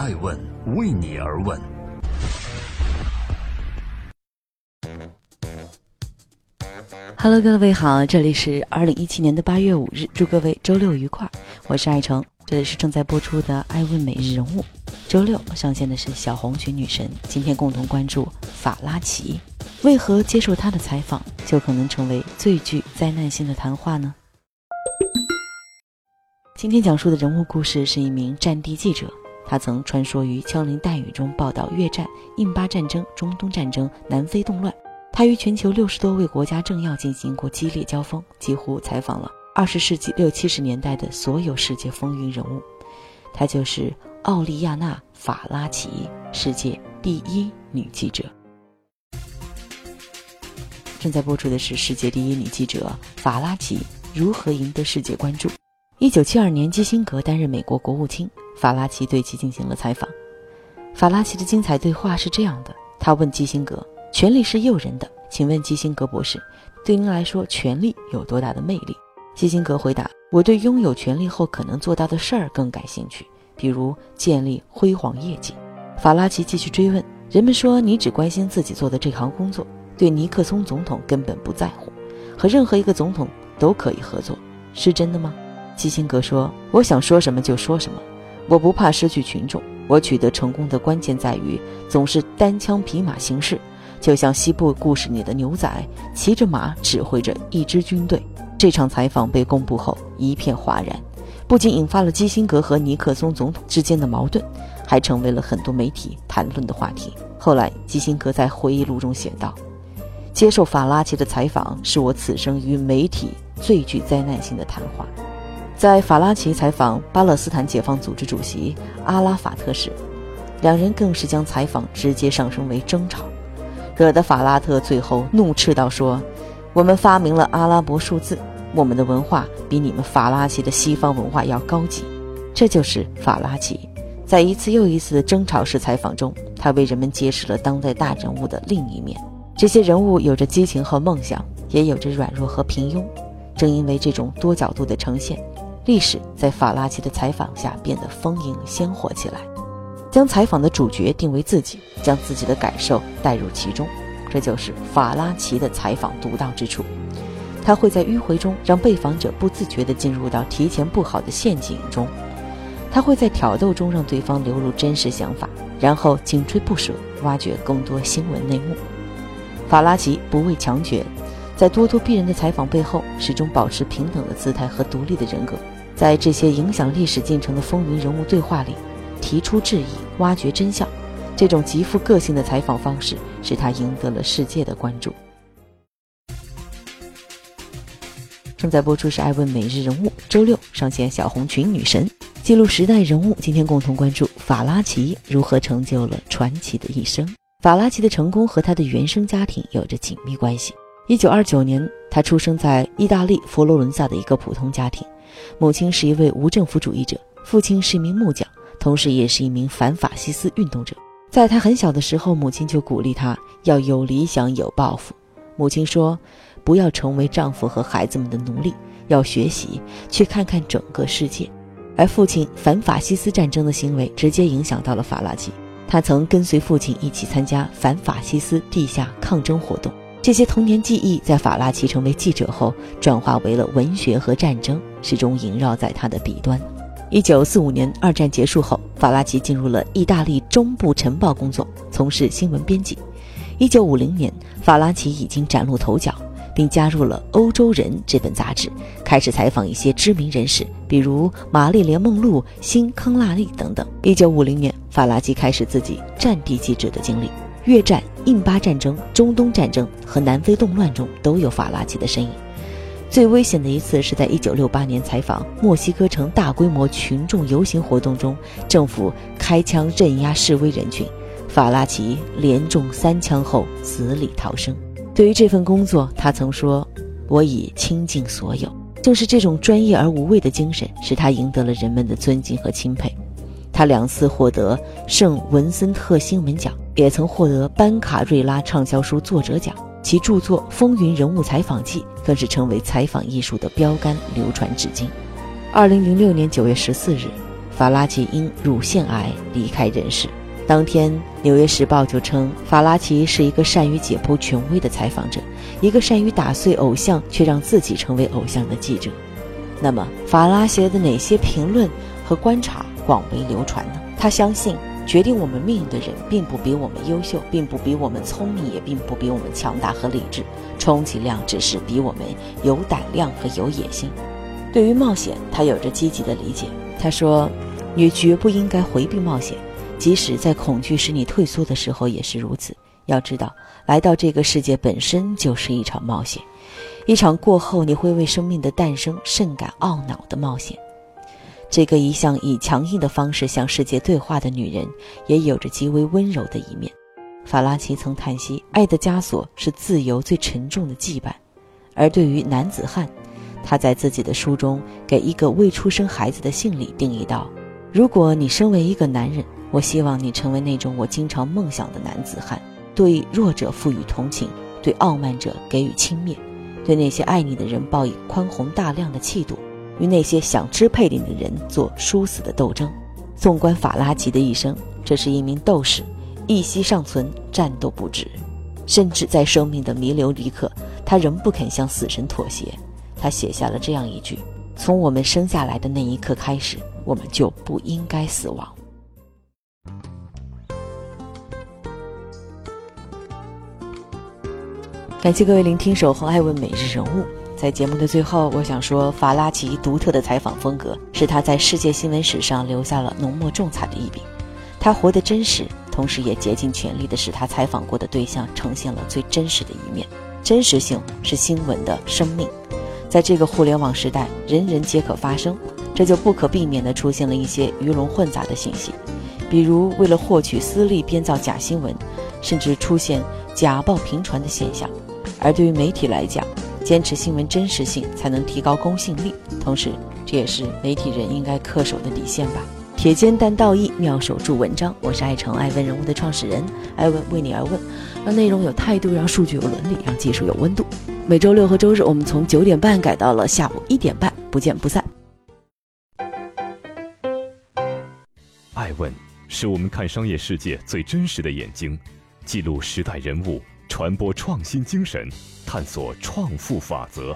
爱问为你而问。Hello，各位好，这里是二零一七年的八月五日，祝各位周六愉快。我是爱成，这里是正在播出的《爱问每日人物》。周六上线的是小红裙女神，今天共同关注法拉奇，为何接受她的采访就可能成为最具灾难性的谈话呢？今天讲述的人物故事是一名战地记者，他曾穿梭于枪林弹雨中报道越战、印巴战争、中东战争、南非动乱。他与全球六十多位国家政要进行过激烈交锋，几乎采访了二十世纪六七十年代的所有世界风云人物。她就是奥利亚娜·法拉奇，世界第一女记者。正在播出的是世界第一女记者法拉奇如何赢得世界关注。一九七二年，基辛格担任美国国务卿，法拉奇对其进行了采访。法拉奇的精彩对话是这样的：他问基辛格。权力是诱人的，请问基辛格博士，对您来说，权力有多大的魅力？基辛格回答：“我对拥有权力后可能做到的事儿更感兴趣，比如建立辉煌业绩。”法拉奇继续追问：“人们说你只关心自己做的这行工作，对尼克松总统根本不在乎，和任何一个总统都可以合作，是真的吗？”基辛格说：“我想说什么就说什么，我不怕失去群众。我取得成功的关键在于总是单枪匹马行事。”就像西部故事里的牛仔骑着马指挥着一支军队。这场采访被公布后一片哗然，不仅引发了基辛格和尼克松总统之间的矛盾，还成为了很多媒体谈论的话题。后来，基辛格在回忆录中写道：“接受法拉奇的采访是我此生与媒体最具灾难性的谈话。”在法拉奇采访巴勒斯坦解放组织主席阿拉法特时，两人更是将采访直接上升为争吵。惹得法拉特最后怒斥道：“说，我们发明了阿拉伯数字，我们的文化比你们法拉奇的西方文化要高级。”这就是法拉奇，在一次又一次的争吵式采访中，他为人们揭示了当代大人物的另一面。这些人物有着激情和梦想，也有着软弱和平庸。正因为这种多角度的呈现，历史在法拉奇的采访下变得丰盈鲜活起来。将采访的主角定为自己，将自己的感受带入其中，这就是法拉奇的采访独到之处。他会在迂回中让被访者不自觉地进入到提前布好的陷阱中，他会在挑逗中让对方流露真实想法，然后紧追不舍，挖掘更多新闻内幕。法拉奇不畏强权，在咄咄逼人的采访背后，始终保持平等的姿态和独立的人格。在这些影响历史进程的风云人物对话里。提出质疑，挖掘真相，这种极富个性的采访方式，使他赢得了世界的关注。正在播出是《爱问每日人物》，周六上线小红裙女神，记录时代人物。今天共同关注法拉奇如何成就了传奇的一生。法拉奇的成功和他的原生家庭有着紧密关系。一九二九年，他出生在意大利佛罗伦萨的一个普通家庭，母亲是一位无政府主义者，父亲是一名木匠。同时，也是一名反法西斯运动者。在他很小的时候，母亲就鼓励他要有理想、有抱负。母亲说：“不要成为丈夫和孩子们的奴隶，要学习，去看看整个世界。”而父亲反法西斯战争的行为直接影响到了法拉奇。他曾跟随父亲一起参加反法西斯地下抗争活动。这些童年记忆在法拉奇成为记者后，转化为了文学和战争，始终萦绕在他的笔端。一九四五年，二战结束后，法拉奇进入了意大利中部晨报工作，从事新闻编辑。一九五零年，法拉奇已经崭露头角，并加入了《欧洲人》这本杂志，开始采访一些知名人士，比如玛丽莲·梦露、辛康纳利等等。一九五零年，法拉奇开始自己战地记者的经历，越战、印巴战争、中东战争和南非动乱中都有法拉奇的身影。最危险的一次是在一九六八年采访墨西哥城大规模群众游行活动中，政府开枪镇压示威人群，法拉奇连中三枪后死里逃生。对于这份工作，他曾说：“我已倾尽所有。”正是这种专业而无畏的精神，使他赢得了人们的尊敬和钦佩。他两次获得圣文森特新闻奖，也曾获得班卡瑞拉畅销书作者奖。其著作《风云人物采访记》更是成为采访艺术的标杆，流传至今。二零零六年九月十四日，法拉奇因乳腺癌离开人世。当天，《纽约时报》就称，法拉奇是一个善于解剖权威的采访者，一个善于打碎偶像却让自己成为偶像的记者。那么，法拉奇的哪些评论和观察广为流传呢？他相信，决定我们命运的人并不比我们优秀，并不比我们聪明，也并不比我们强大和理智，充其量只是比我们有胆量和有野心。对于冒险，他有着积极的理解。他说：“你绝不应该回避冒险。”即使在恐惧使你退缩的时候也是如此。要知道，来到这个世界本身就是一场冒险，一场过后你会为生命的诞生甚感懊恼的冒险。这个一向以强硬的方式向世界对话的女人，也有着极为温柔的一面。法拉奇曾叹息：“爱的枷锁是自由最沉重的羁绊。”而对于男子汉，他在自己的书中给一个未出生孩子的信里定义道：“如果你身为一个男人。”我希望你成为那种我经常梦想的男子汉，对弱者赋予同情，对傲慢者给予轻蔑，对那些爱你的人报以宽宏大量的气度，与那些想支配你的人做殊死的斗争。纵观法拉奇的一生，这是一名斗士，一息尚存，战斗不止，甚至在生命的弥留一刻，他仍不肯向死神妥协。他写下了这样一句：“从我们生下来的那一刻开始，我们就不应该死亡。”感谢各位聆听《守候爱问每日人物》。在节目的最后，我想说，法拉奇独特的采访风格是他在世界新闻史上留下了浓墨重彩的一笔。他活得真实，同时也竭尽全力的使他采访过的对象呈现了最真实的一面。真实性是新闻的生命。在这个互联网时代，人人皆可发声，这就不可避免地出现了一些鱼龙混杂的信息，比如为了获取私利编造假新闻，甚至出现假报频传的现象。而对于媒体来讲，坚持新闻真实性才能提高公信力，同时这也是媒体人应该恪守的底线吧。铁肩担道义，妙手著文章。我是爱成爱问人物的创始人，爱问为你而问，让内容有态度，让数据有伦理，让技术有温度。每周六和周日，我们从九点半改到了下午一点半，不见不散。爱问是我们看商业世界最真实的眼睛，记录时代人物。传播创新精神，探索创富法则。